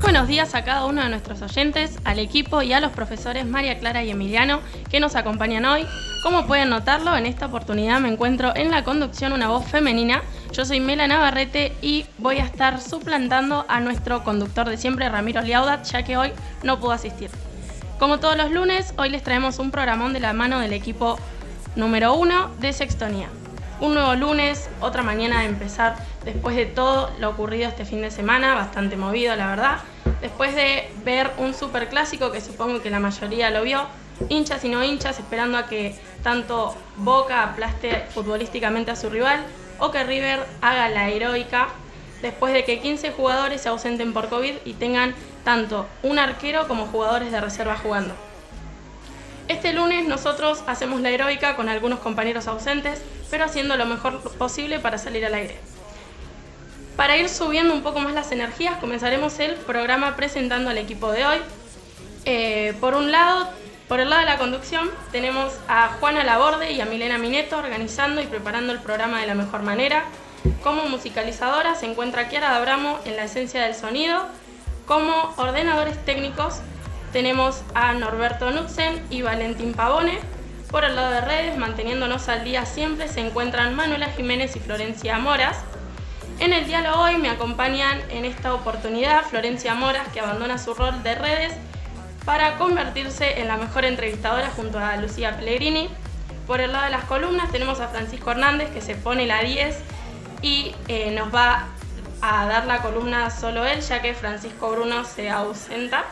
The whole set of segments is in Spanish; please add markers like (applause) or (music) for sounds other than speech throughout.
Buenos días a cada uno de nuestros oyentes, al equipo y a los profesores María Clara y Emiliano que nos acompañan hoy. Como pueden notarlo, en esta oportunidad me encuentro en la conducción una voz femenina. Yo soy Mela Navarrete y voy a estar suplantando a nuestro conductor de siempre, Ramiro Liaudat, ya que hoy no pudo asistir. Como todos los lunes, hoy les traemos un programón de la mano del equipo número uno de Sextonía. Un nuevo lunes, otra mañana de empezar después de todo lo ocurrido este fin de semana, bastante movido la verdad. Después de ver un super clásico que supongo que la mayoría lo vio, hinchas y no hinchas esperando a que tanto Boca aplaste futbolísticamente a su rival o que River haga la heroica después de que 15 jugadores se ausenten por COVID y tengan tanto un arquero como jugadores de reserva jugando. Este lunes nosotros hacemos la heroica con algunos compañeros ausentes, pero haciendo lo mejor posible para salir al aire. Para ir subiendo un poco más las energías, comenzaremos el programa presentando al equipo de hoy. Eh, por un lado, por el lado de la conducción, tenemos a Juana Laborde y a Milena Mineto organizando y preparando el programa de la mejor manera. Como musicalizadora se encuentra Kiara Dabramo en la esencia del sonido. Como ordenadores técnicos tenemos a Norberto Nutzen y Valentín Pavone. Por el lado de redes, manteniéndonos al día siempre, se encuentran Manuela Jiménez y Florencia Moras. En el diálogo hoy me acompañan en esta oportunidad Florencia Moras, que abandona su rol de redes para convertirse en la mejor entrevistadora junto a Lucía Pellegrini. Por el lado de las columnas tenemos a Francisco Hernández, que se pone la 10 y eh, nos va a dar la columna solo él, ya que Francisco Bruno se ausenta.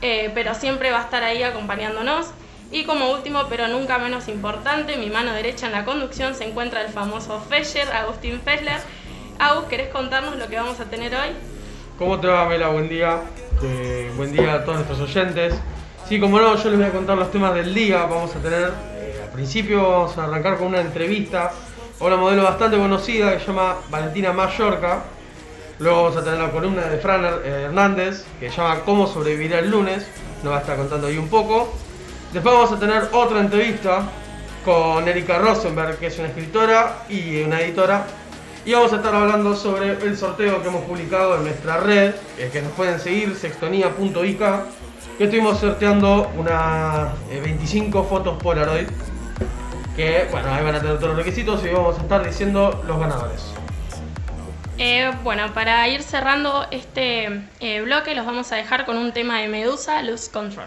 Eh, pero siempre va a estar ahí acompañándonos. Y como último, pero nunca menos importante, mi mano derecha en la conducción se encuentra el famoso Fescher, Agustín Fessler. Agus, ¿querés contarnos lo que vamos a tener hoy? ¿Cómo te va, Mela? Buen día. buen día a todos nuestros oyentes. Sí, como no, yo les voy a contar los temas del día. Vamos a tener, eh, al principio vamos a arrancar con una entrevista a una modelo bastante conocida que se llama Valentina Mallorca, Luego vamos a tener la columna de Fran Hernández, que se llama Cómo sobrevivir el lunes. Nos va a estar contando ahí un poco. Después vamos a tener otra entrevista con Erika Rosenberg, que es una escritora y una editora. Y vamos a estar hablando sobre el sorteo que hemos publicado en nuestra red, que nos pueden seguir, sextonía.ik, que estuvimos sorteando unas 25 eh, fotos Polaroid, que bueno, ahí van a tener todos los requisitos y vamos a estar diciendo los ganadores. Eh, bueno, para ir cerrando este eh, bloque, los vamos a dejar con un tema de Medusa, Lose Control.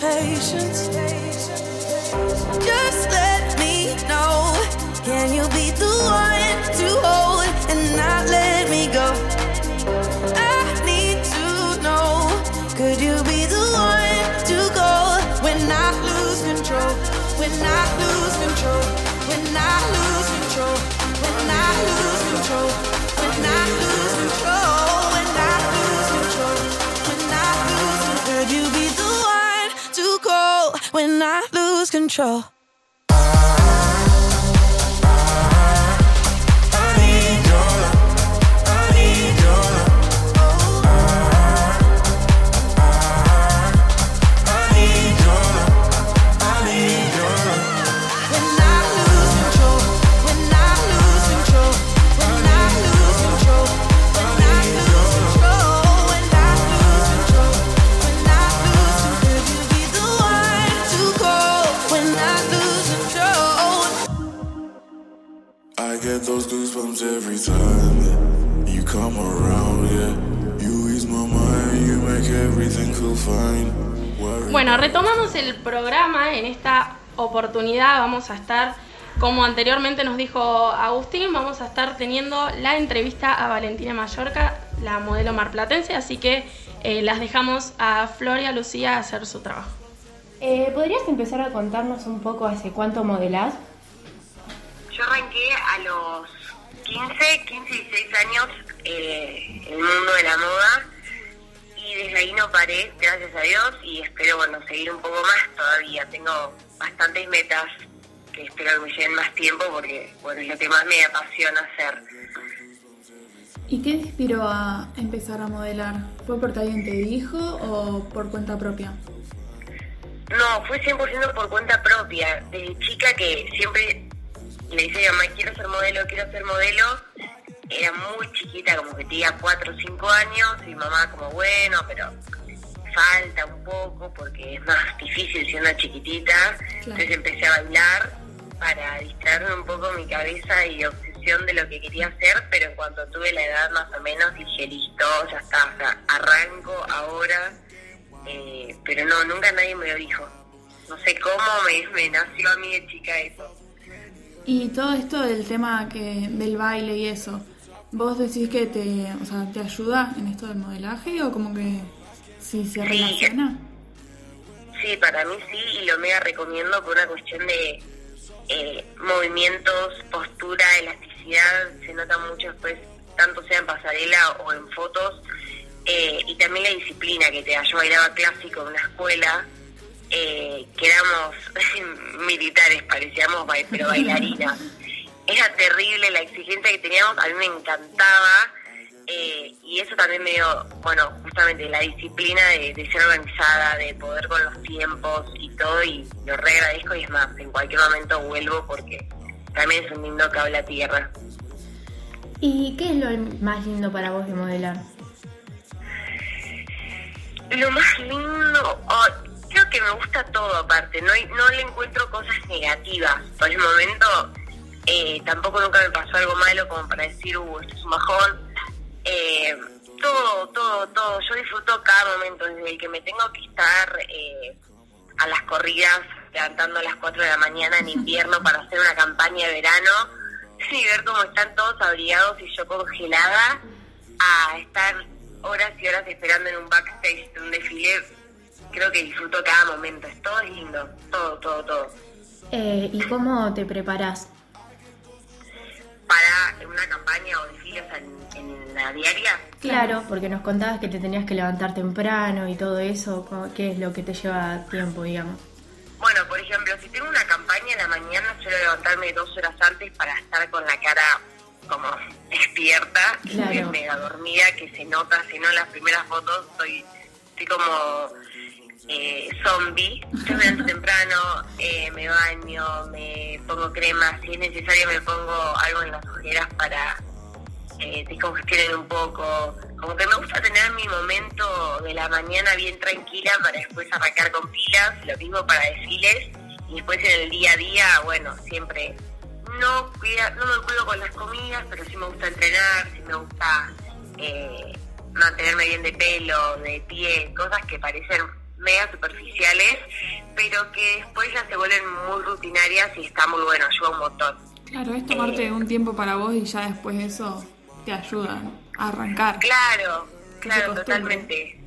patience. Control. Oportunidad vamos a estar, como anteriormente nos dijo Agustín, vamos a estar teniendo la entrevista a Valentina Mallorca, la modelo marplatense, así que eh, las dejamos a Floria Lucía a hacer su trabajo. Eh, ¿Podrías empezar a contarnos un poco hace cuánto modelás? Yo arranqué a los 15, 15 y 16 años eh, el mundo de la moda y desde ahí no paré, gracias a Dios, y espero, bueno, seguir un poco más todavía. Tengo bastantes metas que espero que me lleven más tiempo porque, bueno, es lo que más me apasiona hacer. ¿Y qué te inspiró a empezar a modelar? ¿Fue porque alguien te dijo o por cuenta propia? No, fue 100% por cuenta propia. Desde chica que siempre le decía a mamá, quiero ser modelo, quiero ser modelo, era muy chiquita, como que tenía 4 o 5 años, y mamá como, bueno, pero falta un poco porque es más difícil siendo chiquitita. Entonces empecé a bailar para distraerme un poco mi cabeza y obsesión de lo que quería hacer, pero en cuanto tuve la edad más o menos dije, listo, ya está, o sea, arranco ahora, eh, pero no, nunca nadie me lo dijo. No sé cómo me, me nació a mí de chica eso. Y todo esto del tema que del baile y eso, ¿Vos decís que te, o sea, te ayuda en esto del modelaje o como que sí se relaciona? Sí, para mí sí, y lo mega recomiendo por una cuestión de eh, movimientos, postura, elasticidad, se nota mucho después, tanto sea en pasarela o en fotos, eh, y también la disciplina que te da. Yo bailaba clásico en una escuela, eh, que éramos (laughs) militares, parecíamos, pero (laughs) bailarinas. era terrible la exigencia que teníamos, a mí me encantaba. Eh, y eso también me dio, bueno, justamente la disciplina de, ser organizada, de poder con los tiempos y todo, y lo re agradezco y es más, en cualquier momento vuelvo porque también es un lindo cable a tierra. ¿Y qué es lo más lindo para vos de modelar? Lo más lindo, oh, creo que me gusta todo aparte, no, no le encuentro cosas negativas. Por el momento eh, tampoco nunca me pasó algo malo como para decir, uh, esto es un bajón. Eh, todo, todo, todo. Yo disfruto cada momento, desde el que me tengo que estar eh, a las corridas, levantando a las 4 de la mañana en (laughs) invierno para hacer una campaña de verano, y ver cómo están todos abrigados y yo congelada, a estar horas y horas esperando en un backstage de un desfile. Creo que disfruto cada momento, es todo lindo, todo, todo, todo. ¿Y cómo te preparas para una campaña o desfiles en, la diaria. Claro, porque nos contabas que te tenías que levantar temprano y todo eso, ¿qué es lo que te lleva tiempo, digamos? Bueno, por ejemplo, si tengo una campaña en la mañana, suelo levantarme dos horas antes para estar con la cara como (laughs) despierta, claro. mega dormida, que se nota, si no en las primeras fotos estoy, estoy como eh, zombie. Yo me levanto temprano, eh, me baño, me pongo crema, si es necesario me pongo algo en las ojeras para eh, descongestionar un poco. Como que me gusta tener mi momento de la mañana bien tranquila para después arrancar con pilas, lo mismo para desfiles. Y después en el día a día, bueno, siempre no, cuida, no me cuido con las comidas, pero sí me gusta entrenar, sí me gusta eh, mantenerme bien de pelo, de pie, cosas que parecen mega superficiales, pero que después ya se vuelven muy rutinarias y está muy bueno, ayuda un montón. Claro, es tomarte eh, un tiempo para vos y ya después eso te ayuda a arrancar. Claro, claro, totalmente.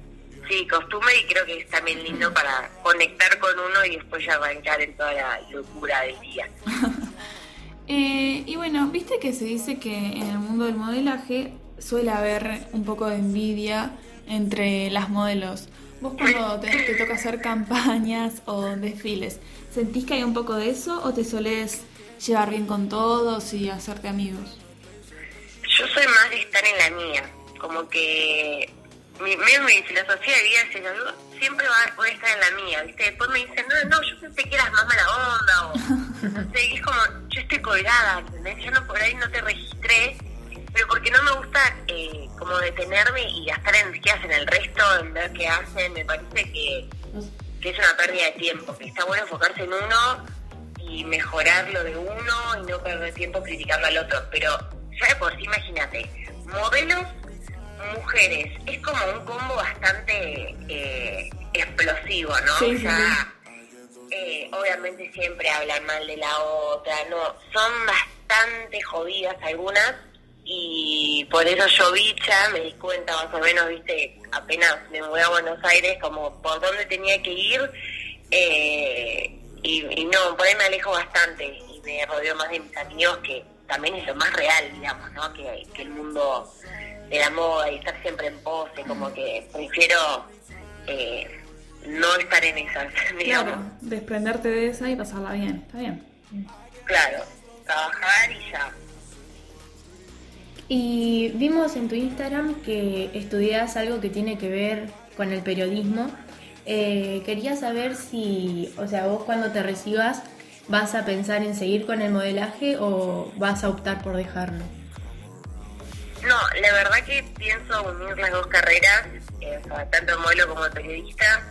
Sí, costumbre y creo que es también lindo para conectar con uno y después ya arrancar en toda la locura del día. (laughs) eh, y bueno, viste que se dice que en el mundo del modelaje suele haber un poco de envidia entre las modelos Vos cuando te, toca hacer campañas o desfiles, ¿sentís que hay un poco de eso o te solés llevar bien con todos y hacerte amigos? Yo soy más de estar en la mía, como que mi, mi, filosofía de vida es siempre voy a estar en la mía, ¿viste? Después me dicen, no, no, yo pensé que eras más mala onda, o (laughs) no sé, es como, yo estoy colgada, ¿entendés? Yo no, por ahí no te registré, pero porque no me gusta eh, como detenerme y gastar energías en el resto, en ver qué hacen, me parece que, que es una pérdida de tiempo, que está bueno enfocarse en uno y mejorar lo de uno y no perder tiempo criticando al otro, pero ya de por sí, imagínate, modelos mujeres, es como un combo bastante eh, explosivo, ¿no? o sea, eh, obviamente siempre hablan mal de la otra, no, son bastante jodidas algunas y por eso yo bicha me di cuenta más o menos, viste, apenas me mudé a Buenos Aires como por dónde tenía que ir eh, y, no, por ahí me alejo bastante y me rodeo más de mis amigos que también es lo más real, digamos, ¿no? Que, que el mundo de la moda y estar siempre en pose, como que prefiero eh, no estar en esas, (laughs) digamos. Claro, desprenderte de esa y pasarla bien, está bien. Claro, trabajar y ya. Y vimos en tu Instagram que estudias algo que tiene que ver con el periodismo. Eh, quería saber si, o sea, vos cuando te recibas, ¿vas a pensar en seguir con el modelaje o vas a optar por dejarlo? No, la verdad que pienso unir las dos carreras, eh, tanto modelo como periodista.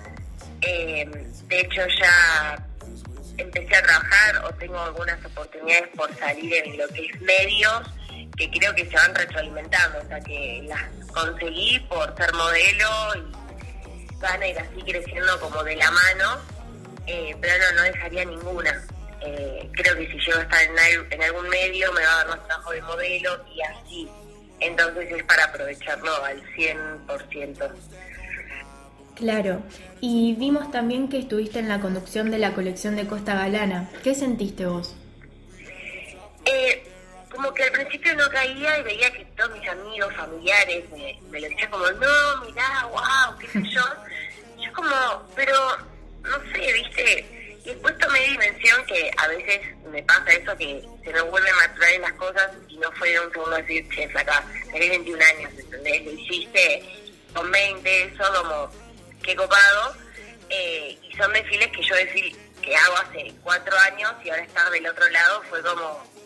Eh, de hecho, ya empecé a trabajar o tengo algunas oportunidades por salir en lo que es medios, que creo que se van retroalimentando, o sea que las conseguí por ser modelo y van a ir así creciendo como de la mano, eh, pero no, no dejaría ninguna. creo que si llego a estar en, en algún medio me va a dar más trabajo de modelo y así entonces es para aprovecharlo al 100%. Claro, y vimos también que estuviste en la conducción de la colección de Costa Galana. ¿Qué sentiste vos? Eh, como que al principio no caía y veía que todos mis amigos, familiares me, me lo decían como, no, mirá, wow, qué sé yo. Yo como, pero no sé, viste, y después tomé dimensión que a veces me pasa eso que se me vuelven a traer las cosas y no fue de un segundo decir, che, acá, tenés 21 años, ¿entendés? Lo hiciste con 20, eso como, qué copado. Eh, y son desfiles que yo desfile, que hago hace cuatro años y ahora estar del otro lado fue como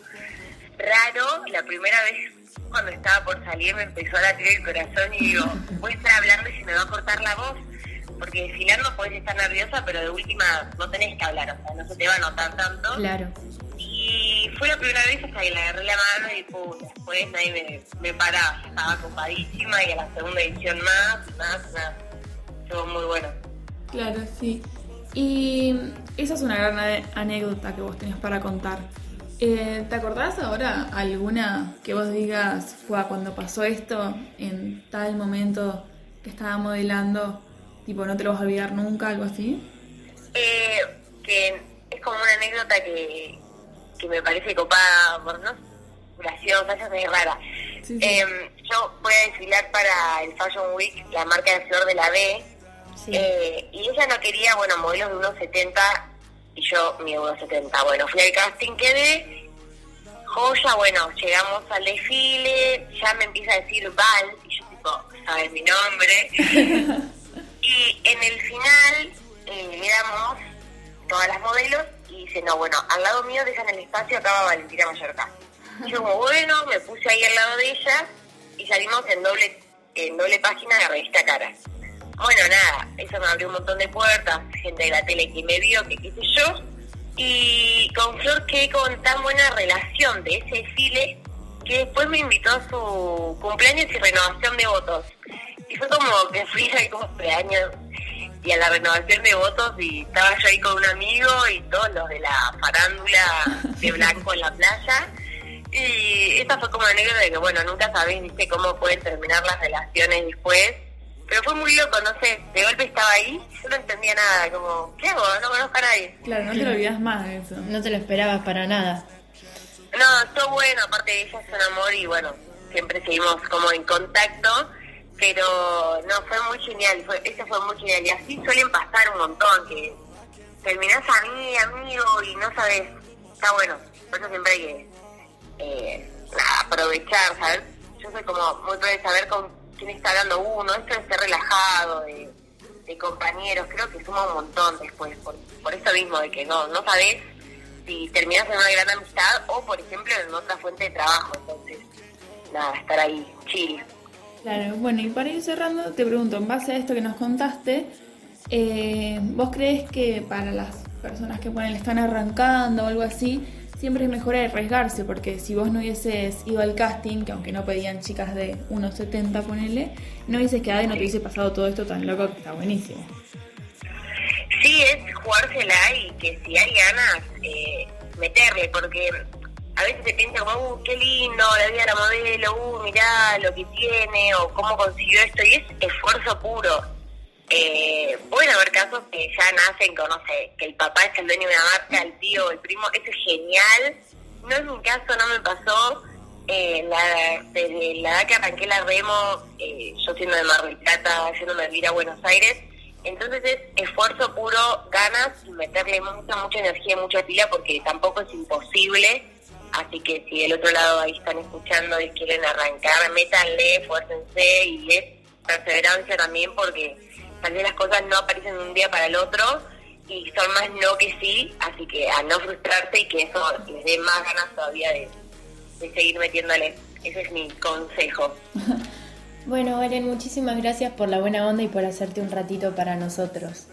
raro. La primera vez cuando estaba por salir me empezó a latir el corazón y digo, (laughs) voy a estar hablando y se me va a cortar la voz porque desfilando podés estar nerviosa, pero de última no tenés que hablar, o sea, no se te va a notar tanto. Claro. Y fue la primera vez hasta que le agarré la mano y después nadie me, me paraba, estaba copadísima y a la segunda edición más, más, más. Estuvo muy bueno. Claro, sí. Y esa es una gran anécdota que vos tenías para contar. Eh, ¿Te acordás ahora alguna que vos digas fue cuando pasó esto, en tal momento que estaba modelando, Tipo, ¿no te lo vas a olvidar nunca, algo así? Eh, que es como una anécdota que, que me parece copada, por no graciosa, es muy rara. Em, yo voy a desfilar para el Fashion Week, la marca de Flor de la B, eh, y ella no quería, bueno, modelos de 1,70 y yo mi 1,70. Bueno, fui al casting, quedé, joya, bueno, llegamos al desfile, ya me empieza a decir Val, y yo tipo, ¿sabes mi nombre? (laughs) Y en el final eh, éramos todas las modelos y dice, no, bueno, al lado mío dejan el espacio, acaba Valentina Mallorca. Y yo como, bueno, me puse ahí al lado de ella y salimos en doble, en doble página de la revista Cara. Bueno, nada, eso me abrió un montón de puertas, gente de la tele que me vio, que qué sé yo. Y con Flor quedé con tan buena relación de ese desfile que después me invitó a su cumpleaños y renovación de votos. Y fue como que fui ahí cumpleaños y a la renovación de votos y estaba yo ahí con un amigo y todos los de la farándula de blanco en la playa. Y esta fue como anécdota de que, bueno, nunca sabés, viste, cómo pueden terminar las relaciones después. Pero fue muy loco, no sé, de golpe estaba ahí, yo no entendía nada, como, ¿qué hago? No conozco a nadie. Claro, no te lo olvidas más de eso. No te lo esperabas para nada. No, estuvo bueno, aparte de ella es un amor y bueno, siempre seguimos como en contacto Pero no, fue muy genial, fue, eso fue muy genial. Y así suelen pasar un montón, que terminás a mí, amigo, y no sabes, está bueno. Por eso siempre hay que eh, aprovechar, ¿sabes? Yo soy como muy de saber con quién está hablando uno, esto de ser relajado, de, compañeros, creo que suma un montón después, por, por eso mismo, de que no, no sabes si terminas en una gran amistad o, por ejemplo, en otra fuente de trabajo. Entonces, nada, estar ahí, chill. Claro, bueno, y para ir cerrando, te pregunto, en base a esto que nos contaste, eh, ¿vos crees que para las personas que ponen, están arrancando o algo así, siempre es mejor arriesgarse? Porque si vos no hubieses ido al casting, que aunque no pedían chicas de 1,70, ponele, no hubieses quedado y no te hubiese pasado todo esto tan loco que está buenísimo. Sí, es jugársela y que si hay ganas, eh, meterle, porque a veces se piensa como, uh, qué lindo, la vida de la modelo, uh, mirá lo que tiene, o cómo consiguió esto, y es esfuerzo puro. Eh, pueden haber casos que ya nacen con, no sé, que el papá es el dueño de una marca, el tío, el primo, eso es genial. No es mi caso, no me pasó. Eh, la, desde la edad que arranqué la remo, eh, yo siendo de Mar del Plata, yéndome a vivir a Buenos Aires, entonces es esfuerzo puro, ganas y meterle mucha, mucha energía, mucha pila porque tampoco es imposible. Así que si del otro lado ahí están escuchando y quieren arrancar, métanle, esfuércense y es perseverancia también porque tal vez las cosas no aparecen de un día para el otro y son más no que sí, así que a no frustrarse y que eso les dé más ganas todavía de, de seguir metiéndole. Ese es mi consejo. (laughs) Bueno, Valen, muchísimas gracias por la buena onda y por hacerte un ratito para nosotros.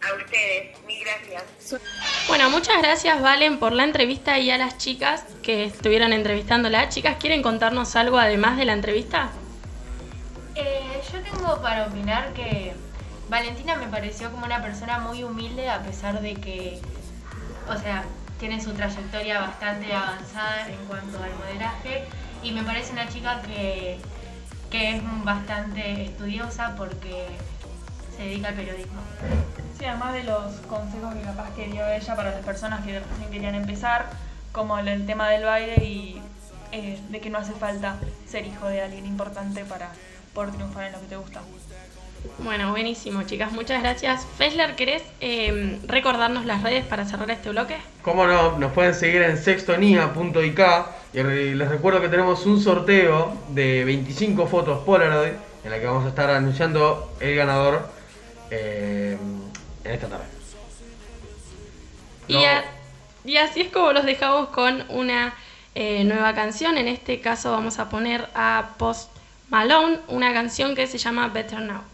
A ustedes, mil gracias. Bueno, muchas gracias Valen por la entrevista y a las chicas que estuvieron entrevistándola. Chicas, ¿quieren contarnos algo además de la entrevista? Eh, yo tengo para opinar que Valentina me pareció como una persona muy humilde a pesar de que, o sea, tiene su trayectoria bastante avanzada en cuanto al modelaje y me parece una chica que que es bastante estudiosa porque se dedica al periodismo. Sí, además de los consejos que capaz que dio ella para las personas que recién querían empezar, como el tema del baile y eh, de que no hace falta ser hijo de alguien importante para poder triunfar en lo que te gusta. Bueno, buenísimo, chicas. Muchas gracias. Fesler, ¿querés em, recordarnos las redes para cerrar este bloque? Cómo no, nos pueden seguir en sextonia.ik y les recuerdo que tenemos un sorteo de 25 fotos Polaroid en la que vamos a estar anunciando el ganador em, en esta tarde. Y, así es como los dejamos con una eh, nueva canción. En este caso vamos a poner a Post Malone una canción que se llama Better Now.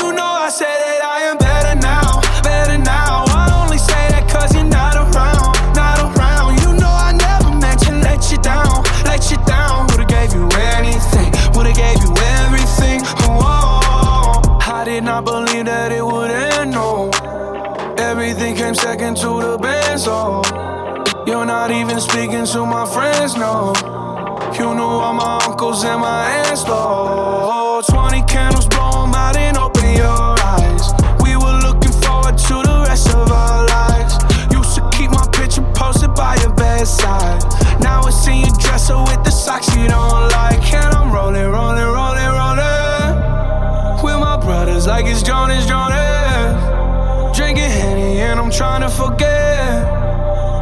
even speaking my friends, no. You knew all my uncles and my aunts, Lord. 20 candles, blow them out and open your eyes. We were looking forward to the rest of our lives. Used to keep my picture posted by your bedside. Now it's in your dresser with the socks you don't like. And I'm rolling, rolling, rolling, rolling. With my brothers like it's Jonas, Jonas. Drinking Henny and I'm trying to forget.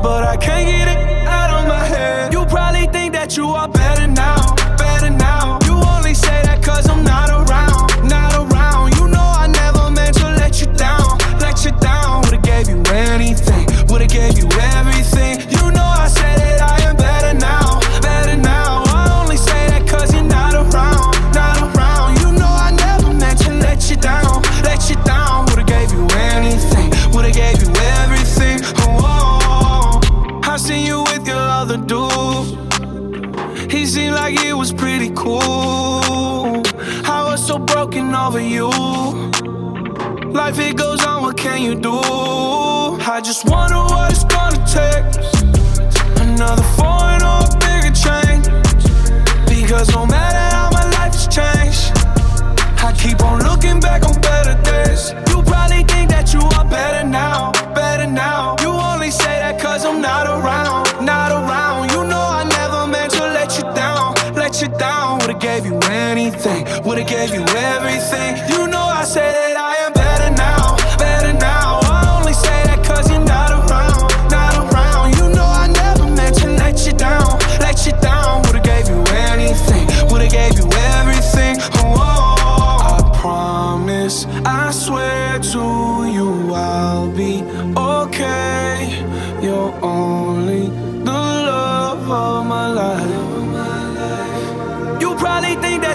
But I can't get it you up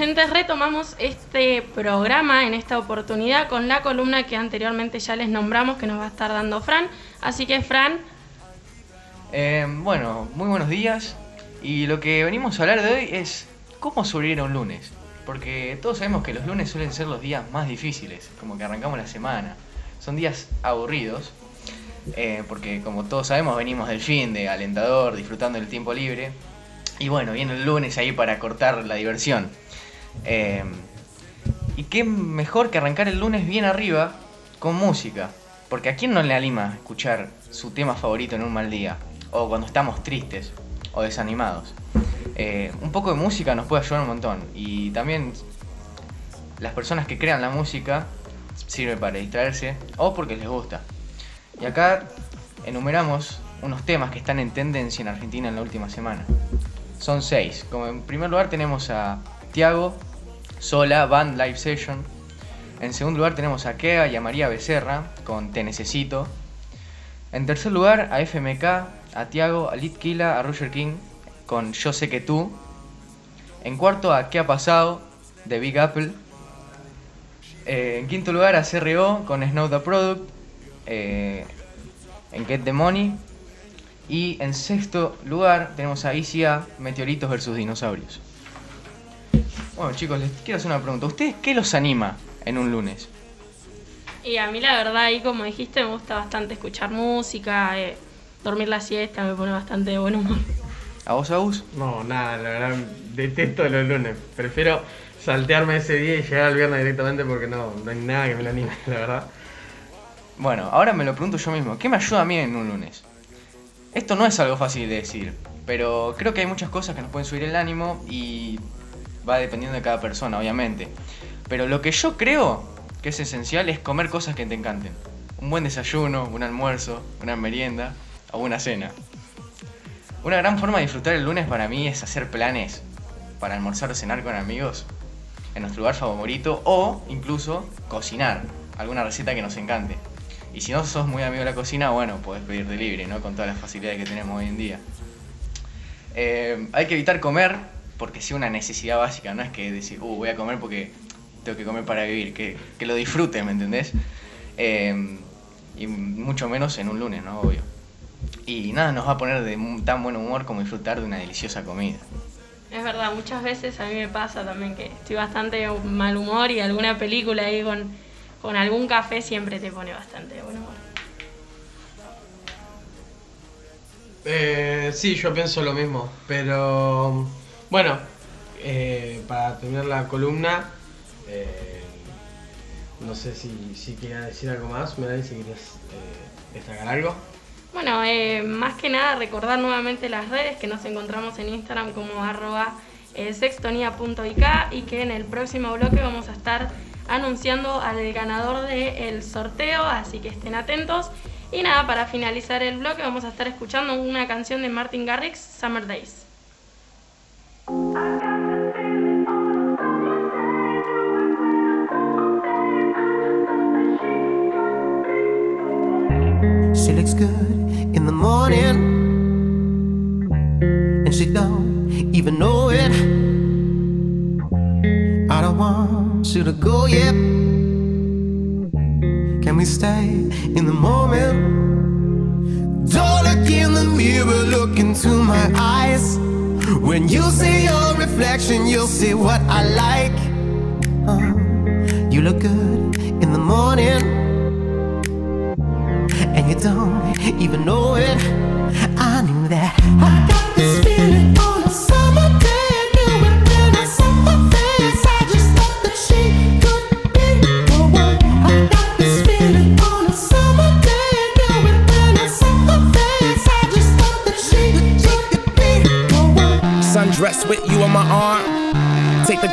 oyentes, retomamos este programa en esta oportunidad con la columna que anteriormente ya les nombramos que nos va a estar dando Fran. Así que Fran, Eh, bueno, muy buenos días. Y lo que venimos a hablar de hoy es cómo sobrevivir un lunes. Porque todos sabemos que los lunes suelen ser los días más difíciles, como que arrancamos la semana. Son días aburridos, eh, porque como todos sabemos venimos del fin de alentador, disfrutando del tiempo libre. Y bueno, viene el lunes ahí para cortar la diversión. Eh, y qué mejor que arrancar el lunes bien arriba con música. Porque a quién no le anima escuchar su tema favorito en un mal día. O cuando estamos tristes o desanimados. Eh, un poco de música nos puede ayudar un montón. Y también las personas que crean la música sirve para distraerse o porque les gusta. Y acá enumeramos unos temas que están en tendencia en Argentina en la última semana. Son seis. Como en primer lugar tenemos a Tiago, Sola, Band Live Session. En segundo lugar tenemos a Kea y a María Becerra con Te Necesito. En tercer lugar a FMK, a Tiago, a Litkila, a Roger King con Yo sé que tú. En cuarto a ¿Qué ha pasado? de Big Apple. Eh, en quinto lugar a CRO con Snow the Product. eh, en Get the Money. Y en sexto lugar tenemos a ICA, Meteoritos versus Dinosaurios. Bueno chicos, les quiero hacer una pregunta. ¿Ustedes qué los anima en un lunes? y a mí la verdad ahí como dijiste me gusta bastante escuchar música, eh, dormir la siesta me pone bastante de buen humor. ¿A vos, Agus? No, nada, la verdad, detesto los lunes. Prefiero saltearme ese día y llegar al viernes directamente porque no, no hay nada que me lo anime, (laughs) la verdad. Bueno, ahora me lo pregunto yo mismo. ¿Qué me ayuda a mí en un lunes? Esto no es algo fácil de decir, pero creo que hay muchas cosas que nos pueden subir el ánimo y va dependiendo de cada persona, obviamente. Pero lo que yo creo que es esencial es comer cosas que te encanten. Un buen desayuno, un almuerzo, una merienda o una cena. Una gran forma de disfrutar el lunes para mí es hacer planes para almorzar o cenar con amigos en nuestro lugar favorito o incluso cocinar alguna receta que nos encante. Y si no sos muy amigo de la cocina, bueno, podés pedir delivery, ¿no? Con todas las facilidades que tenemos hoy en día. Eh, hay que evitar comer porque es una necesidad básica, no es que decir, uh, voy a comer porque tengo que comer para vivir, que, que lo disfruten, ¿me entendés? Eh, y mucho menos en un lunes, ¿no? Obvio. Y nada nos va a poner de tan buen humor como disfrutar de una deliciosa comida. Es verdad, muchas veces a mí me pasa también que estoy bastante mal humor y alguna película ahí con, con algún café siempre te pone bastante de buen humor. Eh, sí, yo pienso lo mismo, pero bueno, eh, para terminar la columna, no sé si, si quería decir algo más, Melanie, si quieres destacar algo. Bueno, más que nada recordar nuevamente las redes que nos encontramos en Instagram como arroba sextonía.ik y que en el próximo bloque vamos a estar anunciando al ganador del sorteo, así que estén atentos. Y nada, para finalizar el bloque vamos a estar escuchando una canción de Martin Garrix, Summer Days. She looks good in the morning and she don't even know it. I don't want you to go yet. Can we stay in the moment? Don't look in the mirror, look into my eyes. When you see your reflection, you'll see what I like. Uh, you look good in the morning, and you don't even know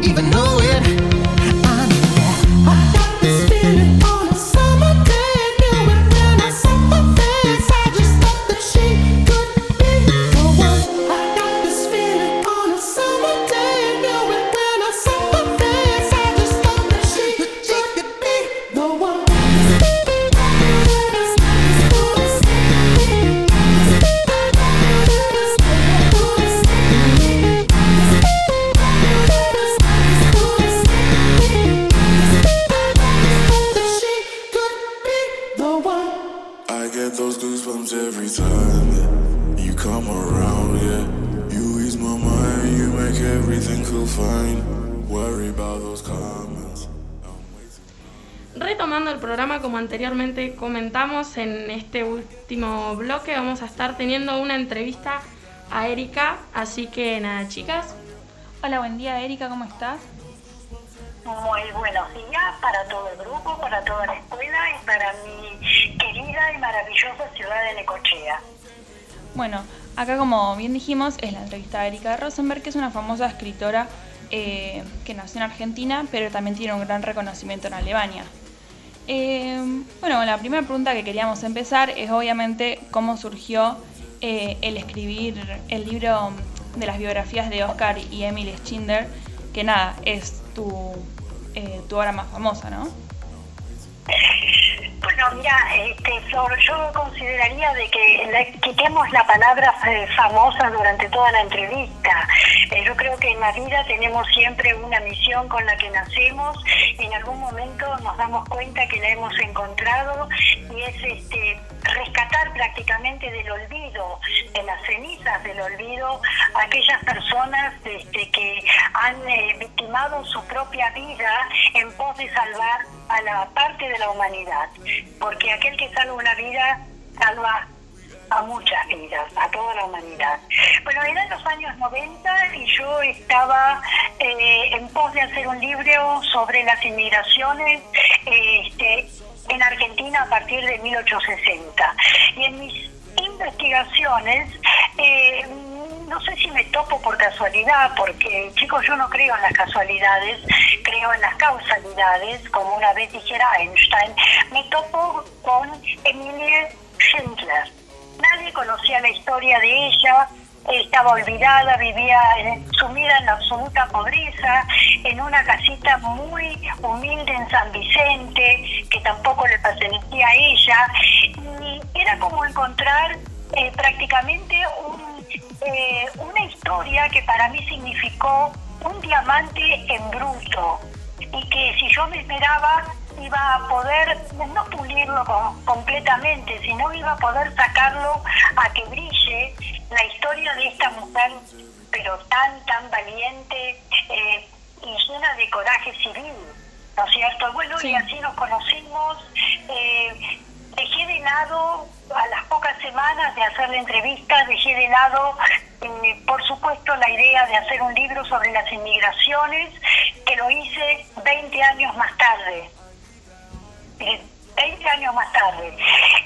even know it. En este último bloque vamos a estar teniendo una entrevista a Erika. Así que nada, chicas. Hola, buen día Erika, ¿cómo estás? Muy buenos días para todo el grupo, para toda la escuela y para mi querida y maravillosa ciudad de Necochea. Bueno, acá como bien dijimos es la entrevista a Erika Rosenberg, que es una famosa escritora eh, que nació en Argentina, pero también tiene un gran reconocimiento en Alemania. Eh, bueno, la primera pregunta que queríamos empezar es obviamente cómo surgió eh, el escribir el libro de las biografías de Oscar y Emily Schinder, que nada, es tu, eh, tu obra más famosa, ¿no? (laughs) Bueno, mira, este, Flor, yo consideraría de que le quitemos la palabra eh, famosa durante toda la entrevista. Eh, yo creo que en la vida tenemos siempre una misión con la que nacemos en algún momento nos damos cuenta que la hemos encontrado y es este rescatar prácticamente del olvido, de las cenizas del olvido, aquellas personas este, que han eh, victimado su propia vida en pos de salvar a la parte de la humanidad. Porque aquel que salva una vida salva a muchas vidas, a toda la humanidad. Bueno, eran los años 90 y yo estaba eh, en pos de hacer un libro sobre las inmigraciones este, en Argentina a partir de 1860. Y en mis investigaciones eh, no sé si me topo por casualidad, porque chicos, yo no creo en las casualidades, en las causalidades, como una vez dijera Einstein. Me topo con Emilie Schindler. Nadie conocía la historia de ella, estaba olvidada, vivía sumida en la absoluta pobreza, en una casita muy humilde en San Vicente, que tampoco le pertenecía a ella, y era como encontrar eh, prácticamente eh, una historia que para mí significó un diamante en bruto, y que si yo me esperaba iba a poder no pulirlo com- completamente, sino iba a poder sacarlo a que brille la historia de esta mujer, pero tan, tan valiente eh, y llena de coraje civil, ¿no es cierto? Bueno, y así nos conocimos. eh, dejé de lado, a las pocas semanas de hacer la entrevista, dejé de lado, eh, por supuesto, la idea de hacer un libro sobre las inmigraciones, que lo hice 20 años más tarde. Eh, 20 años más tarde.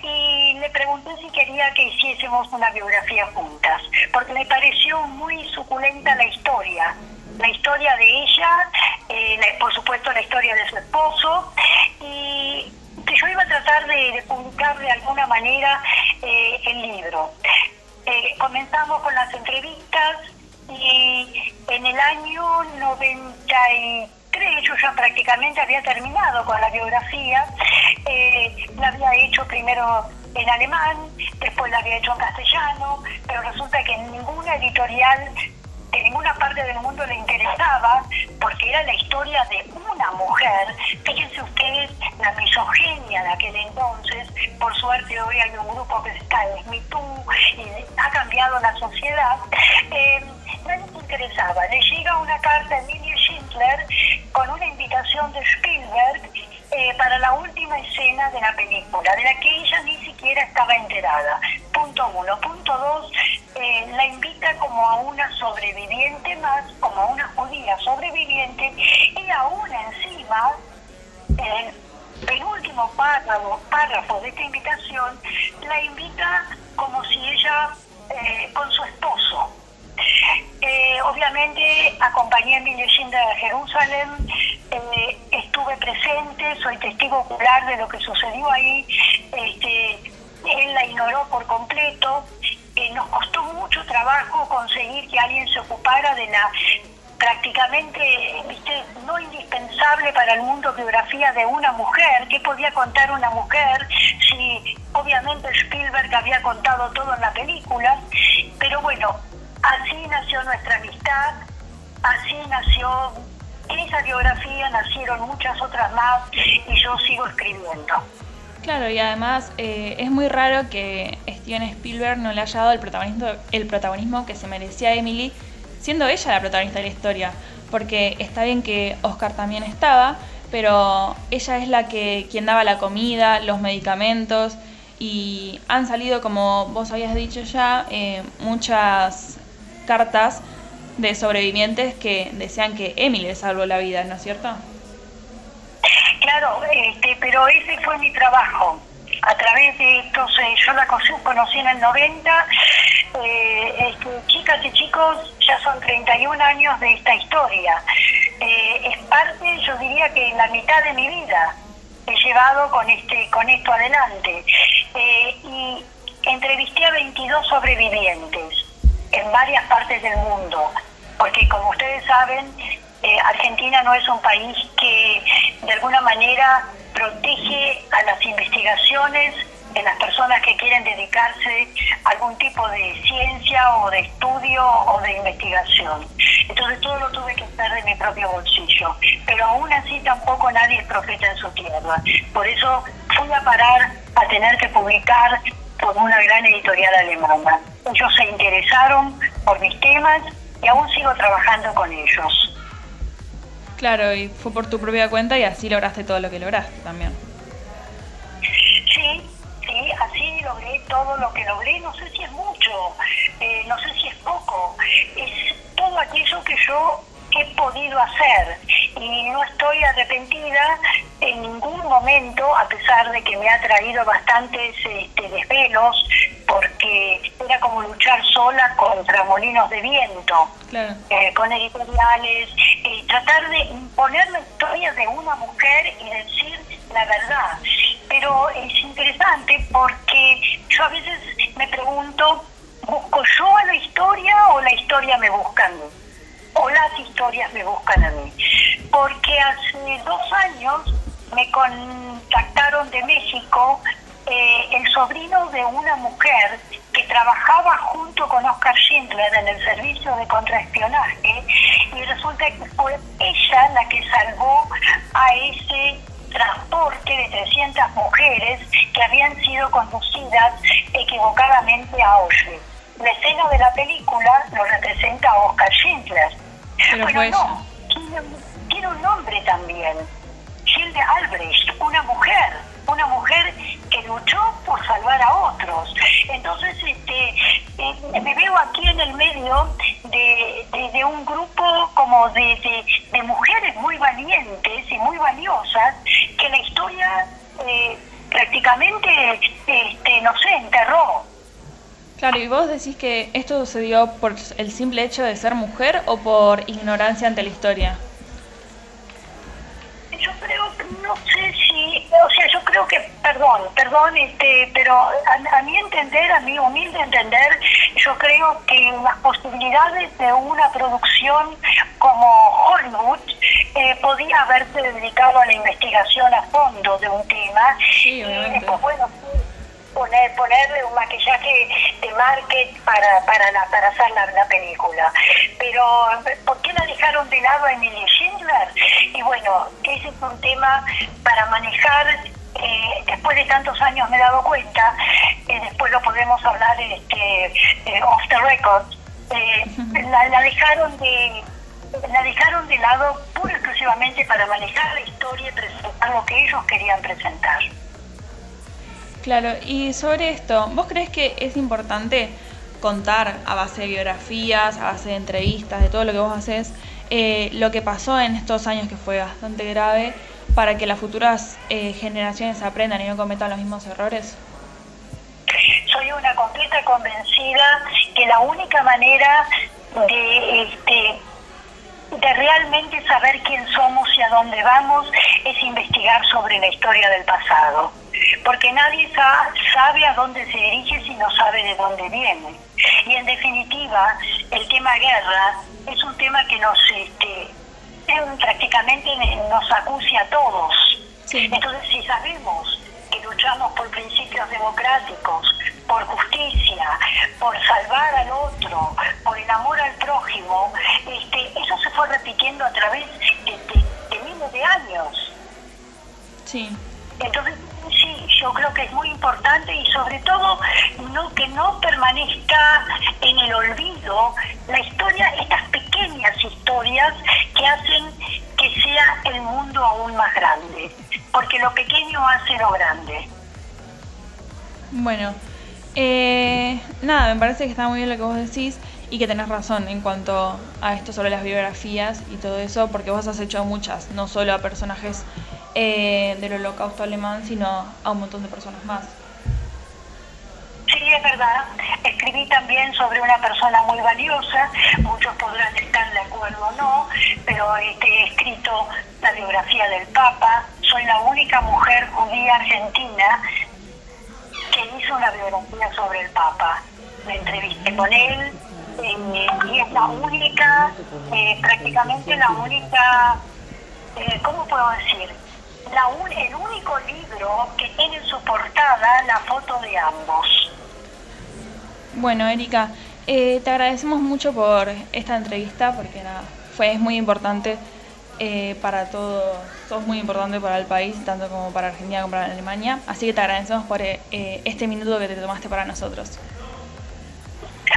Y le pregunté si quería que hiciésemos una biografía juntas, porque me pareció muy suculenta la historia. La historia de ella, eh, por supuesto la historia de su esposo, y que yo iba a tratar de, de publicar de alguna manera eh, el libro. Eh, comenzamos con las entrevistas y en el año 93 yo ya prácticamente había terminado con la biografía. Eh, la había hecho primero en alemán, después la había hecho en castellano, pero resulta que ninguna editorial de ninguna parte del mundo le interesaba porque era la historia de una mujer. Fíjense ustedes la misoginia de aquel entonces. Por suerte hoy hay un grupo que está en Me Too y ha cambiado la sociedad. Eh, nadie le interesaba. Le llega una carta a Emilia Schindler con una invitación de Spielberg eh, para la última escena de la película, de la que ella ni siquiera estaba enterada. Punto uno. Punto dos, eh, la invita como a una sobreviviente más, como a una judía sobreviviente, y aún encima, en el penúltimo párrafo, párrafo de esta invitación, la invita como si ella, eh, con su esposo, eh, obviamente acompañé a Emilia Schindler a Jerusalén, eh, estuve presente, soy testigo ocular de lo que sucedió ahí. Este, él la ignoró por completo. Eh, nos costó mucho trabajo conseguir que alguien se ocupara de la prácticamente no indispensable para el mundo biografía de una mujer. ¿Qué podía contar una mujer si obviamente Spielberg había contado todo en la película? Pero bueno, así nació nuestra amistad, así nació esa biografía, nacieron muchas otras más y yo sigo escribiendo. Claro, y además eh, es muy raro que Steven Spielberg no le haya dado el protagonismo, el protagonismo que se merecía a Emily, siendo ella la protagonista de la historia. Porque está bien que Oscar también estaba, pero ella es la que quien daba la comida, los medicamentos, y han salido, como vos habías dicho ya, eh, muchas cartas de sobrevivientes que desean que Emily les salvó la vida, ¿no es cierto? Claro, este, pero ese fue mi trabajo. A través de estos, yo la conocí, conocí en el 90, eh, este, chicas y chicos, ya son 31 años de esta historia. Eh, es parte, yo diría que la mitad de mi vida he llevado con, este, con esto adelante. Eh, y entrevisté a 22 sobrevivientes en varias partes del mundo, porque como ustedes saben, eh, Argentina no es un país que de alguna manera protege a las investigaciones de las personas que quieren dedicarse a algún tipo de ciencia o de estudio o de investigación. Entonces todo lo tuve que hacer de mi propio bolsillo. Pero aún así tampoco nadie es profeta en su tierra. Por eso fui a parar a tener que publicar con una gran editorial alemana. Ellos se interesaron por mis temas y aún sigo trabajando con ellos. Claro, y fue por tu propia cuenta y así lograste todo lo que lograste también. Sí, sí, así logré todo lo que logré. No sé si es mucho, eh, no sé si es poco. Es todo aquello que yo he podido hacer y no estoy arrepentida en ningún momento, a pesar de que me ha traído bastantes este, desvelos, porque era como luchar sola contra molinos de viento, eh, con editoriales, y tratar de imponer la historia de una mujer y decir la verdad. Pero es interesante porque yo a veces me pregunto, ¿busco yo a la historia o la historia me busca a mí? Las historias me buscan a mí. Porque hace dos años me contactaron de México eh, el sobrino de una mujer que trabajaba junto con Oscar Schindler en el servicio de contraespionaje y resulta que fue ella la que salvó a ese transporte de 300 mujeres que habían sido conducidas equivocadamente a Auschwitz. La escena de la película lo representa Oscar Schindler. Pero Pero fue no, tiene, un nombre también. Hilde Albrecht, una mujer, una mujer que luchó por salvar a otros. Entonces, este, eh, me veo aquí en el medio de, de- de un grupo como de, de- de mujeres muy valientes y muy valiosas que la historia eh, prácticamente, este, no sé, enterró. Claro, y vos decís que esto sucedió por el simple hecho de ser mujer o por ignorancia ante la historia. Yo creo, que- no sé si, o sea, yo creo que, perdón, perdón, este, pero a, a mi entender, a mi humilde entender, yo creo que las posibilidades de una producción como Hollywood eh, podía haberse dedicado a la investigación a fondo de un tema y después, bueno, poner, ponerle un maquillaje de market para, para, la, para hacer la, la película. Pero, ¿por qué la dejaron de lado a Emily Schindler? Y bueno, ese es un tema para manejar. eh, después de tantos años me he dado cuenta, eh, después lo podemos hablar este, eh, off the record, eh, la, la dejaron de la dejaron de lado pura y exclusivamente para manejar la historia y presentar lo que ellos querían presentar. Claro, y sobre esto, ¿vos crees que es importante contar a base de biografías, a base de entrevistas, de todo lo que vos haces, eh, lo que pasó en estos años que fue bastante grave para que las futuras eh, generaciones aprendan y no cometan los mismos errores? soy una completa convencida que la única manera de este de realmente saber quién somos y a dónde vamos es investigar sobre la historia del pasado porque nadie sa- sabe a dónde se dirige si no sabe de dónde viene y en definitiva el tema guerra es un tema que nos este, prácticamente nos acucia a todos entonces si sabemos que luchamos por principios democráticos, por justicia, por salvar al otro, por el amor al prójimo, este, eso se fue repitiendo a través de, de- de miles de años. Sí. Entonces, yo creo que es muy importante y sobre todo no que no permanezca en el olvido la historia, estas pequeñas historias que hacen que sea el mundo aún más grande, porque lo pequeño hace lo grande. Bueno, eh, nada, me parece que está muy bien lo que vos decís y que tenés razón en cuanto a esto sobre las biografías y todo eso, porque vos has hecho muchas, no solo a personajes eh, del holocausto alemán, sino a un montón de personas más. Sí, es verdad. Escribí también sobre una persona muy valiosa. Muchos podrán estar de acuerdo o no, pero este, he escrito la biografía del Papa. Soy la única mujer judía argentina que hizo una biografía sobre el Papa. Me entrevisté con él eh, y es la única, eh, prácticamente la única, eh, ¿cómo puedo decir? La un- el único libro que tiene en su portada la foto de ambos. Bueno, Erika, eh, te agradecemos mucho por esta entrevista, porque nada, fue es muy importante eh, para todos, sos muy importante para el país, tanto como para Argentina como para Alemania, así que te agradecemos por eh, este minuto que te tomaste para nosotros.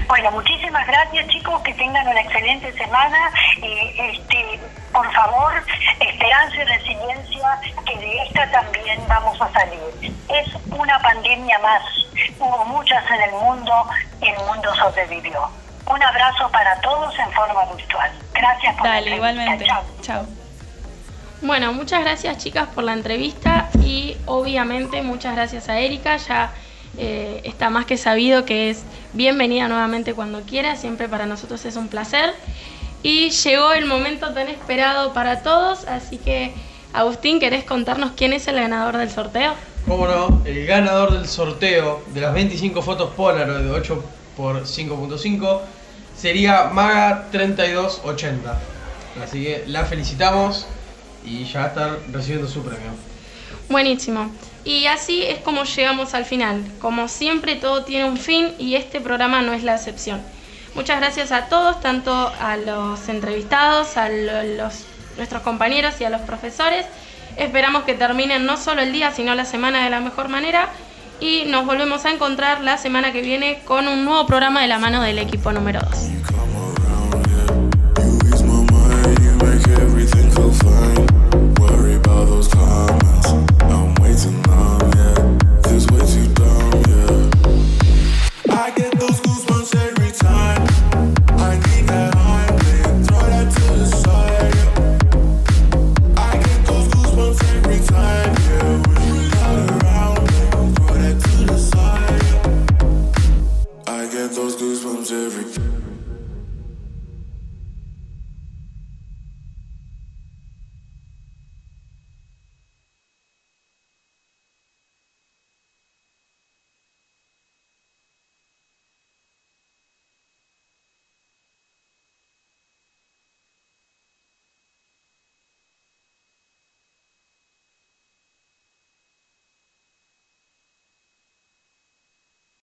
Bueno, muchísimas gracias chicos, que tengan una excelente semana. Eh, este, por favor, esperanza y resiliencia, que de esta también vamos a salir. Es una pandemia más, hubo muchas en el mundo y el mundo sobrevivió. Un abrazo para todos en forma virtual. Gracias por la Dale, igualmente. Chao. Chao. Bueno, muchas gracias chicas por la entrevista y obviamente muchas gracias a Erika. Ya eh, está más que sabido que es bienvenida nuevamente cuando quiera. Siempre para nosotros es un placer. Y llegó el momento tan esperado para todos, así que Agustín, ¿querés contarnos quién es el ganador del sorteo? Cómo no, el ganador del sorteo de las 25 fotos Polaroid de 8 x 5.5 sería Maga3280. Así que la felicitamos y ya va a estar recibiendo su premio. Buenísimo. Y así es como llegamos al final. Como siempre, todo tiene un fin y este programa no es la excepción. Muchas gracias a todos, tanto a los entrevistados, a lo- los, nuestros compañeros y a los profesores. Esperamos que terminen no solo el día, sino la semana de la mejor manera. Y nos volvemos a encontrar la semana que viene con un nuevo programa de la mano del equipo número 2.